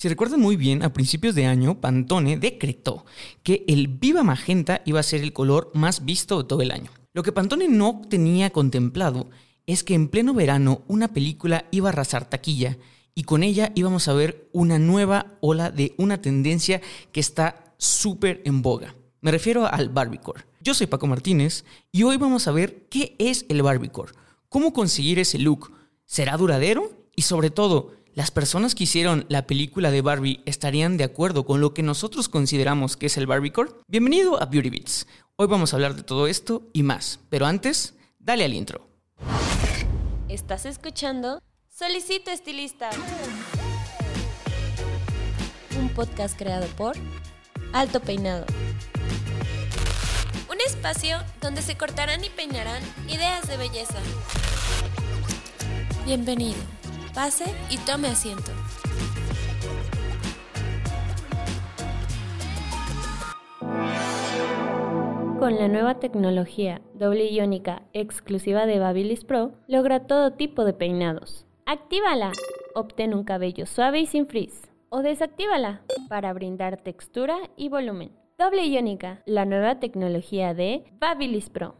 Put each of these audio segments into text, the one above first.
Si recuerdan muy bien, a principios de año, Pantone decretó que el viva magenta iba a ser el color más visto de todo el año. Lo que Pantone no tenía contemplado es que en pleno verano una película iba a arrasar taquilla y con ella íbamos a ver una nueva ola de una tendencia que está súper en boga. Me refiero al Barbiecore. Yo soy Paco Martínez y hoy vamos a ver qué es el Barbiecore, cómo conseguir ese look, ¿será duradero? Y sobre todo, ¿las personas que hicieron la película de Barbie estarían de acuerdo con lo que nosotros consideramos que es el Barbiecore? Bienvenido a Beauty Beats. Hoy vamos a hablar de todo esto y más, pero antes, dale al intro. Estás escuchando Solicito Estilista, un podcast creado por Alto Peinado. Un espacio donde se cortarán y peinarán ideas de belleza. Bienvenido, pase y tome asiento. Con la nueva tecnología doble iónica exclusiva de Babyliss Pro, logra todo tipo de peinados. Actívala. Obtén un cabello suave y sin frizz. O desactívala para brindar textura y volumen. Doble iónica, la nueva tecnología de Babyliss Pro.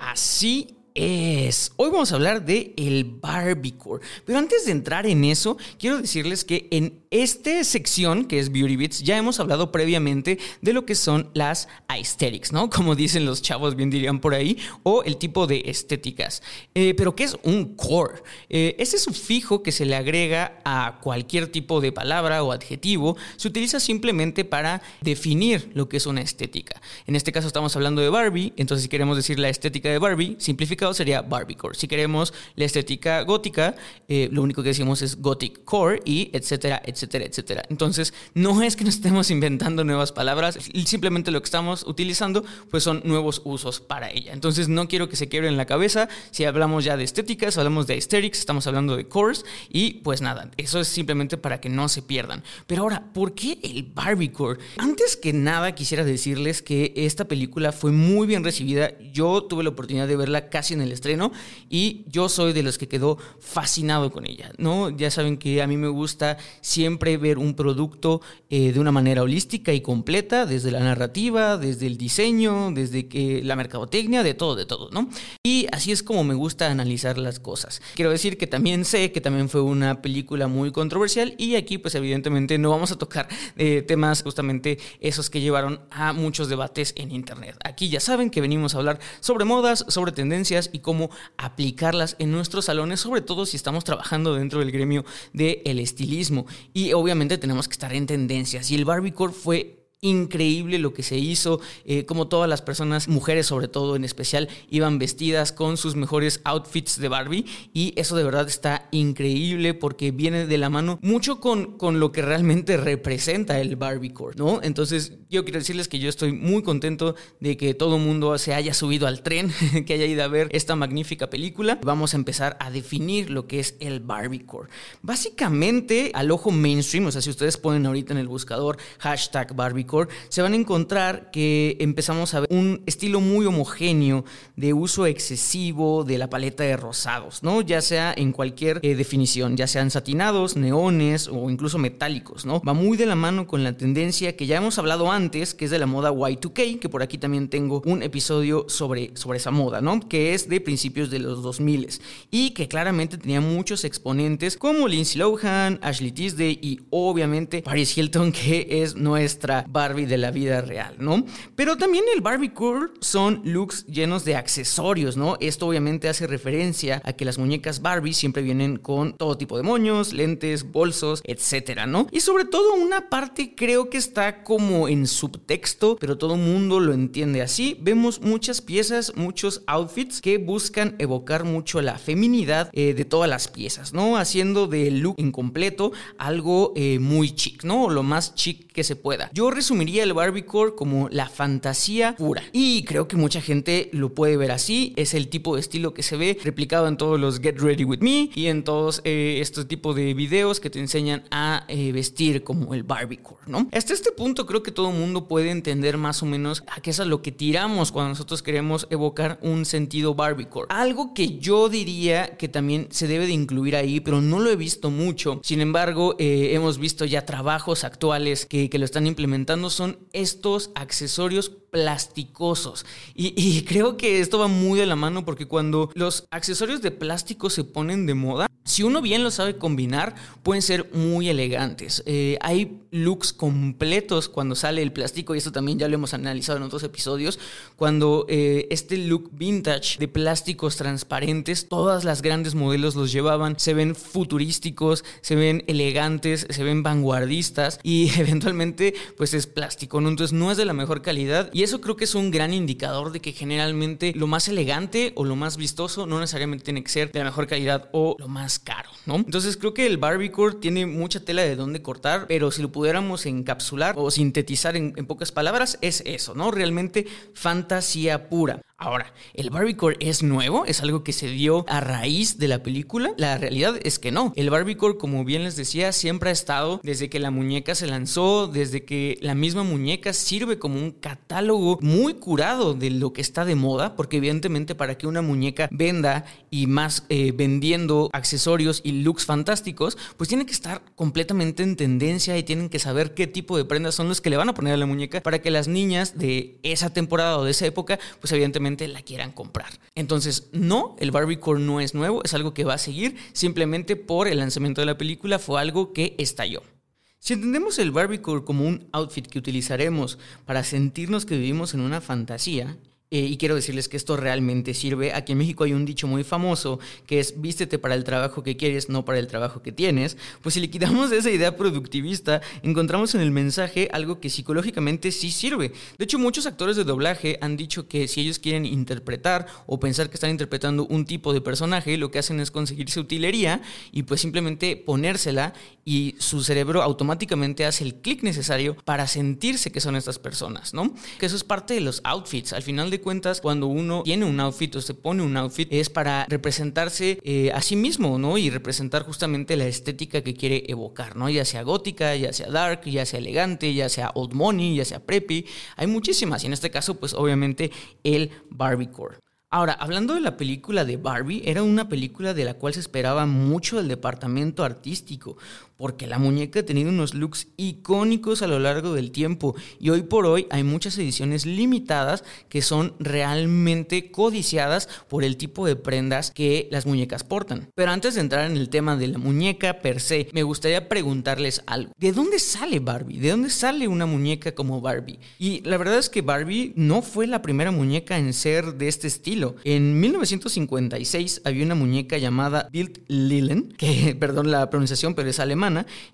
Así es. Hoy vamos a hablar de el Barbiecore. Pero antes de entrar en eso, quiero decirles que en esta sección, que es Beauty Bits, ya hemos hablado previamente de lo que son las aesthetics, ¿no? Como dicen los chavos, bien dirían por ahí, o el tipo de estéticas. Eh, pero ¿qué es un core? Eh, ese sufijo que se le agrega a cualquier tipo de palabra o adjetivo se utiliza simplemente para definir lo que es una estética. En este caso estamos hablando de Barbie, entonces si queremos decir la estética de Barbie, sería Barbiecore. Si queremos la estética gótica, eh, lo único que decimos es Gothic Core y etcétera, etcétera etcétera. Entonces, no es que nos estemos inventando nuevas palabras, simplemente lo que estamos utilizando pues son nuevos usos para ella. Entonces, no quiero que se quiebre en la cabeza si hablamos ya de estéticas, hablamos de aesthetics, estamos hablando de cores y pues nada, eso es simplemente para que no se pierdan. Pero ahora, ¿por qué el Barbiecore? Antes que nada quisiera decirles que esta película fue muy bien recibida. Yo tuve la oportunidad de verla casi en el estreno y yo soy de los que quedó fascinado con ella, ¿no? Ya saben que a mí me gusta siempre ver un producto eh, de una manera holística y completa, desde la narrativa, desde el diseño, desde que la mercadotecnia, de todo, de todo, ¿no? Y así es como me gusta analizar las cosas. Quiero decir que también sé que también fue una película muy controversial y aquí pues evidentemente no vamos a tocar eh, temas justamente esos que llevaron a muchos debates en internet. Aquí ya saben que venimos a hablar sobre modas, sobre tendencias y cómo aplicarlas en nuestros salones, sobre todo si estamos trabajando dentro del gremio del estilismo. Y obviamente tenemos que estar en tendencias. Y el Barbiecore fue increíble lo que se hizo, eh, como todas las personas, mujeres sobre todo en especial, iban vestidas con sus mejores outfits de Barbie y eso de verdad está increíble porque viene de la mano mucho con, con lo que realmente representa el Barbiecore, ¿no? Entonces yo quiero decirles que yo estoy muy contento de que todo el mundo se haya subido al tren, que haya ido a ver esta magnífica película. Vamos a empezar a definir lo que es el Barbiecore. Básicamente al ojo mainstream, o sea, si ustedes ponen ahorita en el buscador hashtag Se van a encontrar que empezamos a ver un estilo muy homogéneo de uso excesivo de la paleta de rosados, ¿no? Ya sea en cualquier eh, definición, ya sean satinados, neones o incluso metálicos, ¿no? Va muy de la mano con la tendencia que ya hemos hablado antes, que es de la moda Y2K, que por aquí también tengo un episodio sobre, sobre esa moda, ¿no? Que es de principios de los 2000 y que claramente tenía muchos exponentes como Lindsay Lohan, Ashley Tisdale y obviamente Paris Hilton, que es nuestra Barbie de la vida real, ¿no? Pero también el Barbie Core son looks llenos de accesorios, ¿no? Esto obviamente hace referencia a que las muñecas Barbie siempre vienen con todo tipo de moños, lentes, bolsos, etcétera, ¿no? Y sobre todo una parte creo que está como en subtexto, pero todo el mundo lo entiende así. Vemos muchas piezas, muchos outfits que buscan evocar mucho la feminidad eh, de todas las piezas, ¿no? Haciendo del look incompleto algo eh, muy chic, ¿no? Lo más chic que se pueda. Yo resumiría el Barbiecore como la fantasía pura. Y creo que mucha gente lo puede ver así. Es el tipo de estilo que se ve replicado en todos los Get Ready With Me y en todos eh, estos tipos de videos que te enseñan a eh, vestir como el Barbiecore, ¿no? Hasta este punto creo que todo el mundo puede entender más o menos a qué es a lo que tiramos cuando nosotros queremos evocar un sentido Barbiecore. Algo que yo diría que también se debe de incluir ahí, pero no lo he visto mucho. Sin embargo, eh, hemos visto ya trabajos actuales que, que lo están implementando, son estos accesorios plasticosos. Y, creo que esto va muy de la mano porque cuando los accesorios de plástico se ponen de moda, si uno bien lo sabe combinar, pueden ser muy elegantes. Eh, hay looks completos cuando sale el plástico, y esto también ya lo hemos analizado en otros episodios, cuando eh, este look vintage de plásticos transparentes, todas las grandes modelos los llevaban, se ven futurísticos, se ven elegantes, se ven vanguardistas y eventualmente pues es plástico. Entonces no es de la mejor calidad y eso creo que es un gran indicador de que generalmente lo más elegante o lo más vistoso no necesariamente tiene que ser de la mejor calidad o lo más caro, ¿no? Entonces creo que el Barbiecore tiene mucha tela de dónde cortar, pero si lo pudiéramos encapsular o sintetizar en pocas palabras, es eso, ¿no? Realmente fantasía pura. Ahora, ¿el Barbiecore es nuevo? ¿Es algo que se dio a raíz de la película? La realidad es que no. El Barbiecore, como bien les decía, siempre ha estado desde que la muñeca se lanzó, desde que la misma muñeca sirve como un catálogo muy curado de lo que está de moda, porque evidentemente para que una muñeca venda y más eh, vendiendo accesorios y looks fantásticos, pues tiene que estar completamente en tendencia y tienen que saber qué tipo de prendas son los que le van a poner a la muñeca para que las niñas de esa temporada o de esa época, pues evidentemente la quieran comprar. Entonces, no, el Barbiecore no es nuevo, es algo que va a seguir, simplemente por el lanzamiento de la película fue algo que estalló. Si entendemos el Barbiecore como un outfit que utilizaremos para sentirnos que vivimos en una fantasía, eh, y quiero decirles que esto realmente sirve. Aquí en México hay un dicho muy famoso que es vístete para el trabajo que quieres, no para el trabajo que tienes. Pues si le quitamos esa idea productivista, encontramos en el mensaje algo que psicológicamente sí sirve. De hecho, muchos actores de doblaje han dicho que si ellos quieren interpretar o pensar que están interpretando un tipo de personaje, lo que hacen es conseguirse utilería y pues simplemente ponérsela y su cerebro automáticamente hace el clic necesario para sentirse que son estas personas, ¿no? Que eso es parte de los outfits. Al final de cuentas, cuando uno tiene un outfit o se pone un outfit, es para representarse eh, a sí mismo, ¿no? Y representar justamente la estética que quiere evocar, ¿no? Ya sea gótica, ya sea dark, ya sea elegante, ya sea old money, ya sea preppy. Hay muchísimas y en este caso, pues obviamente el Barbiecore. Ahora, hablando de la película de Barbie, era una película de la cual se esperaba mucho del departamento artístico, porque la muñeca ha tenido unos looks icónicos a lo largo del tiempo y hoy por hoy hay muchas ediciones limitadas que son realmente codiciadas por el tipo de prendas que las muñecas portan. Pero antes de entrar en el tema de la muñeca per se, me gustaría preguntarles algo. ¿De dónde sale Barbie? ¿De dónde sale una muñeca como Barbie? Y la verdad es que Barbie no fue la primera muñeca en ser de este estilo. En 1956 había una muñeca llamada Bild Lillen, que perdón la pronunciación, pero es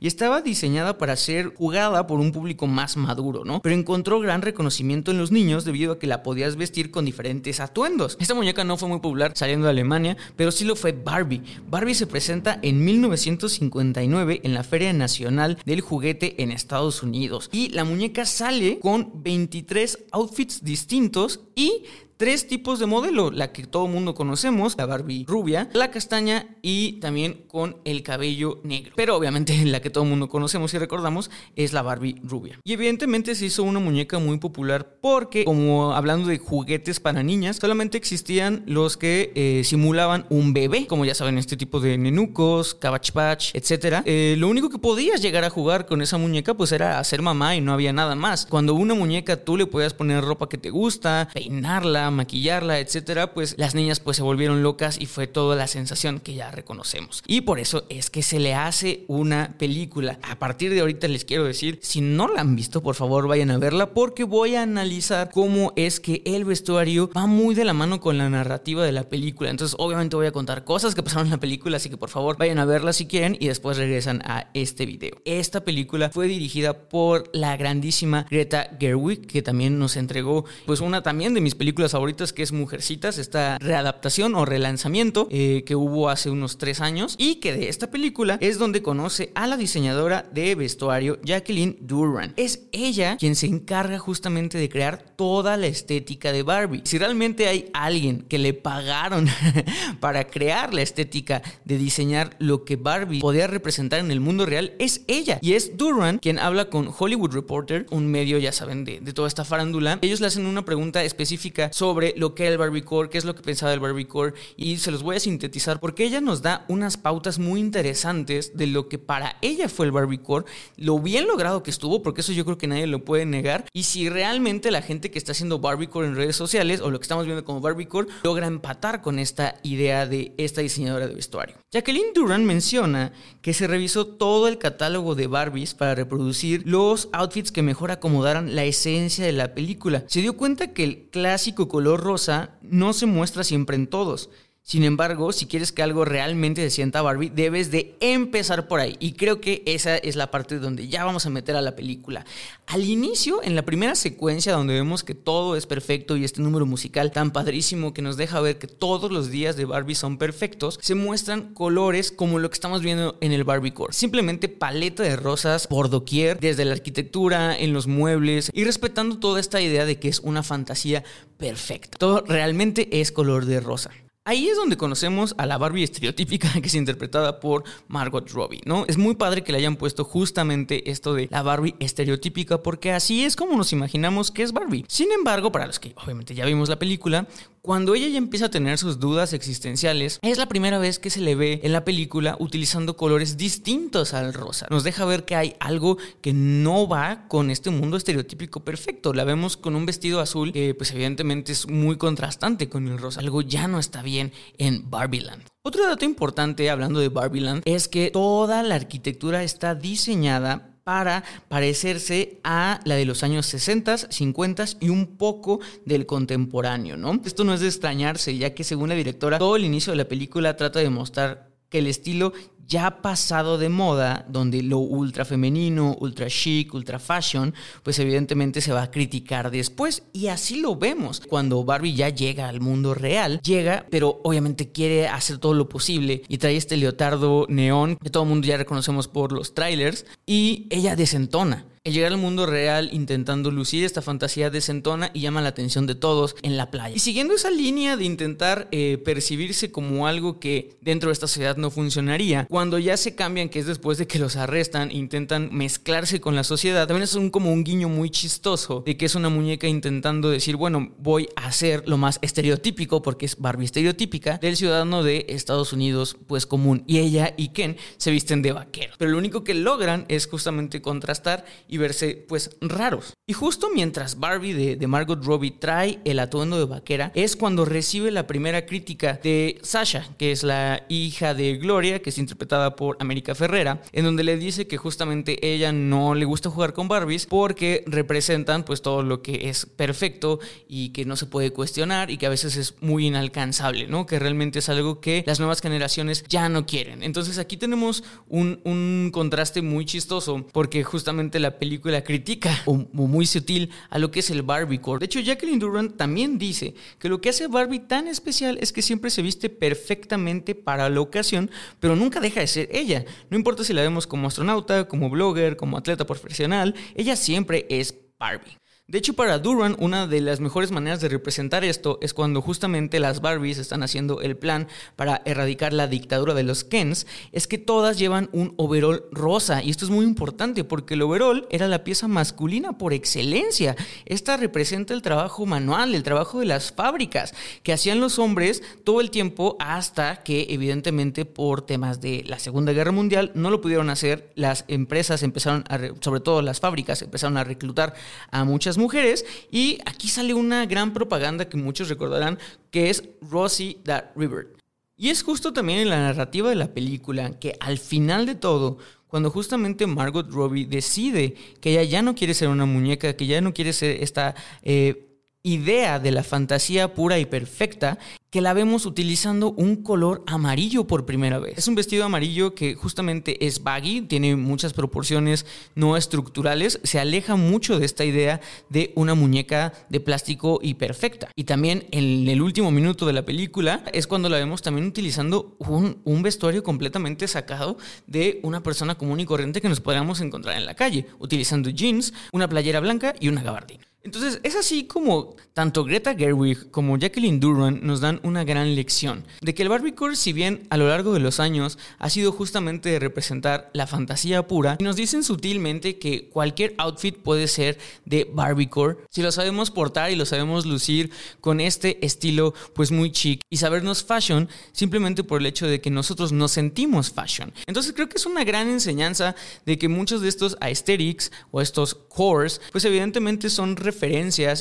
y estaba diseñada para ser jugada por un público más maduro, ¿no? Pero encontró gran reconocimiento en los niños debido a que la podías vestir con diferentes atuendos. Esta muñeca no fue muy popular saliendo de Alemania, pero sí lo fue Barbie. Barbie se presenta en 1959 en la Feria Nacional del Juguete en Estados Unidos y la muñeca sale con 23 outfits distintos y tres tipos de modelo, la que todo mundo conocemos, la Barbie rubia, la castaña y también con el cabello negro. Pero obviamente la que todo mundo conocemos y recordamos es la Barbie rubia. Y evidentemente se hizo una muñeca muy popular porque, como hablando de juguetes para niñas, solamente existían los que eh, simulaban un bebé, como ya saben, este tipo de nenucos, cabbage patch, etc. Eh, lo único que podías llegar a jugar con esa muñeca pues era hacer mamá y no había nada más. Cuando una muñeca tú le podías poner ropa que te gusta, peinarla, maquillarla, etcétera, pues las niñas pues se volvieron locas y fue toda la sensación que ya reconocemos. Y por eso es que se le hace una película. A partir de ahorita les quiero decir, si no la han visto, por favor vayan a verla porque voy a analizar cómo es que el vestuario va muy de la mano con la narrativa de la película. Entonces, obviamente voy a contar cosas que pasaron en la película, así que por favor vayan a verla si quieren y después regresan a este video. Esta película fue dirigida por la grandísima Greta Gerwig, que también nos entregó pues una también de mis películas favoritas que es Mujercitas, esta readaptación o relanzamiento eh, que hubo hace unos tres años y que de esta película es donde conoce a la diseñadora de vestuario Jacqueline Duran. Es ella quien se encarga justamente de crear toda la estética de Barbie. Si realmente hay alguien que le pagaron para crear la estética de diseñar lo que Barbie podía representar en el mundo real, es ella. Y es Duran quien habla con Hollywood Reporter, un medio, ya saben, de, de toda esta farándula. Ellos le hacen una pregunta específica sobre lo que era el Barbiecore, qué es lo que pensaba del Barbiecore, y se los voy a sintetizar porque ella nos da unas pautas muy interesantes de lo que para ella fue el Barbiecore, lo bien logrado que estuvo, porque eso yo creo que nadie lo puede negar, y si realmente la gente que está haciendo Barbiecore en redes sociales, o lo que estamos viendo como Barbiecore, logra empatar con esta idea de esta diseñadora de vestuario. Jacqueline Duran menciona que se revisó todo el catálogo de Barbies para reproducir los outfits que mejor acomodaran la esencia de la película. Se dio cuenta que el clásico color rosa no se muestra siempre en todos. Sin embargo, si quieres que algo realmente se sienta Barbie, debes de empezar por ahí. Y creo que esa es la parte donde ya vamos a meter a la película. Al inicio, en la primera secuencia donde vemos que todo es perfecto y este número musical tan padrísimo que nos deja ver que todos los días de Barbie son perfectos, se muestran colores como lo que estamos viendo en el Barbie Core. Simplemente paleta de rosas por doquier, desde la arquitectura, en los muebles y respetando toda esta idea de que es una fantasía perfecta. Todo realmente es color de rosa. Ahí es donde conocemos a la Barbie estereotípica que es interpretada por Margot Robbie, ¿no? Es muy padre que le hayan puesto justamente esto de la Barbie estereotípica porque así es como nos imaginamos que es Barbie. Sin embargo, para los que obviamente ya vimos la película, cuando ella ya empieza a tener sus dudas existenciales, es la primera vez que se le ve en la película utilizando colores distintos al rosa. Nos deja ver que hay algo que no va con este mundo estereotípico perfecto. La vemos con un vestido azul que pues evidentemente es muy contrastante con el rosa. Algo ya no está bien en Barbieland. Otro dato importante hablando de Barbieland es que toda la arquitectura está diseñada para parecerse a la de los años 60, 50 y un poco del contemporáneo, ¿no? Esto no es de extrañarse, ya que según la directora, todo el inicio de la película trata de mostrar que el estilo ya pasado de moda, donde lo ultra femenino, ultra chic, ultra fashion, pues evidentemente se va a criticar después. Y así lo vemos. Cuando Barbie ya llega al mundo real, llega, pero obviamente quiere hacer todo lo posible y trae este leotardo neón que todo el mundo ya reconocemos por los trailers y ella desentona. El llegar al mundo real intentando lucir esta fantasía desentona y llama la atención de todos en la playa. Y siguiendo esa línea de intentar eh, percibirse como algo que dentro de esta sociedad no funcionaría, cuando ya se cambian, que es después de que los arrestan, e intentan mezclarse con la sociedad, también es un, como un guiño muy chistoso de que es una muñeca intentando decir, bueno, voy a ser lo más estereotípico, porque es Barbie estereotípica, del ciudadano de Estados Unidos, pues común. Y ella y Ken se visten de vaqueros. Pero lo único que logran es justamente contrastar y verse pues raros. Y justo mientras Barbie de, Margot Robbie trae el atuendo de vaquera, es cuando recibe la primera crítica de Sasha, que es la hija de Gloria, que es interpretada por América Ferrera, en donde le dice que justamente ella no le gusta jugar con Barbies porque representan pues todo lo que es perfecto y que no se puede cuestionar y que a veces es muy inalcanzable, ¿no? Que realmente es algo que las nuevas generaciones ya no quieren. Entonces aquí tenemos un, un contraste muy chistoso porque justamente la película película critica o, muy sutil a lo que es el Barbiecore. De hecho, Jacqueline Durant también dice que lo que hace Barbie tan especial es que siempre se viste perfectamente para la ocasión, pero nunca deja de ser ella. No importa si la vemos como astronauta, como blogger, como atleta profesional, ella siempre es Barbie. De hecho, para Duran, una de las mejores maneras de representar esto es cuando justamente las Barbies están haciendo el plan para erradicar la dictadura de los Kens, es que todas llevan un overall rosa. Y esto es muy importante porque el overall era la pieza masculina por excelencia. Esta representa el trabajo manual, el trabajo de las fábricas que hacían los hombres todo el tiempo hasta que evidentemente por temas de la Segunda Guerra Mundial no lo pudieron hacer. Las empresas empezaron a, sobre todo las fábricas, empezaron a reclutar a muchas mujeres. Y aquí sale una gran propaganda que muchos recordarán, que es Rosie the River. Y es justo también en la narrativa de la película que al final de todo, cuando justamente Margot Robbie decide que ella ya no quiere ser una muñeca, que ya no quiere ser esta eh, idea de la fantasía pura y perfecta que la vemos utilizando un color amarillo por primera vez. Es un vestido amarillo que justamente es baggy, tiene muchas proporciones no estructurales, se aleja mucho de esta idea de una muñeca de plástico y perfecta. Y también en el último minuto de la película es cuando la vemos también utilizando un, un vestuario completamente sacado de una persona común y corriente que nos podríamos encontrar en la calle, utilizando jeans, una playera blanca y una gabardina. Entonces, es así como tanto Greta Gerwig como Jacqueline Duran nos dan una gran lección de que el Barbiecore, si bien a lo largo de los años ha sido justamente de representar la fantasía pura, nos dicen sutilmente que cualquier outfit puede ser de Barbiecore si lo sabemos portar y lo sabemos lucir con este estilo pues muy chic y sabernos fashion simplemente por el hecho de que nosotros nos sentimos fashion. Entonces, creo que es una gran enseñanza de que muchos de estos aesthetics o estos cores pues evidentemente son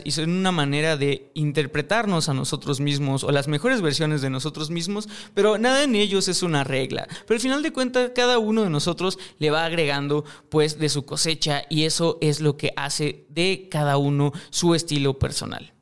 y son una manera de interpretarnos a nosotros mismos o las mejores versiones de nosotros mismos, pero nada en ellos es una regla. Pero al final de cuentas, cada uno de nosotros le va agregando pues de su cosecha y eso es lo que hace de cada uno su estilo personal.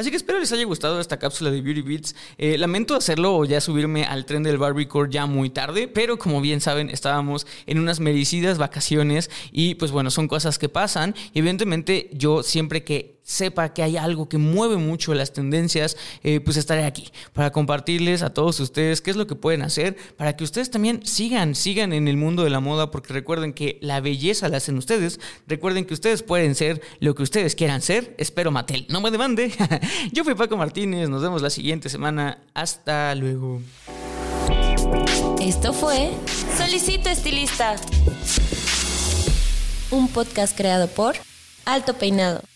Así que espero les haya gustado esta cápsula de Beauty Beats. Eh, lamento hacerlo o ya subirme al tren del Barbiecore ya muy tarde, pero como bien saben, estábamos en unas merecidas vacaciones y pues bueno, son cosas que pasan. Evidentemente yo siempre que sepa que hay algo que mueve mucho las tendencias, eh, pues estaré aquí para compartirles a todos ustedes qué es lo que pueden hacer para que ustedes también sigan, sigan en el mundo de la moda, porque recuerden que la belleza la hacen ustedes, recuerden que ustedes pueden ser lo que ustedes quieran ser, espero Matel, no me demande. Yo fui Paco Martínez, nos vemos la siguiente semana, hasta luego. Esto fue Solicito Estilista, un podcast creado por Alto Peinado.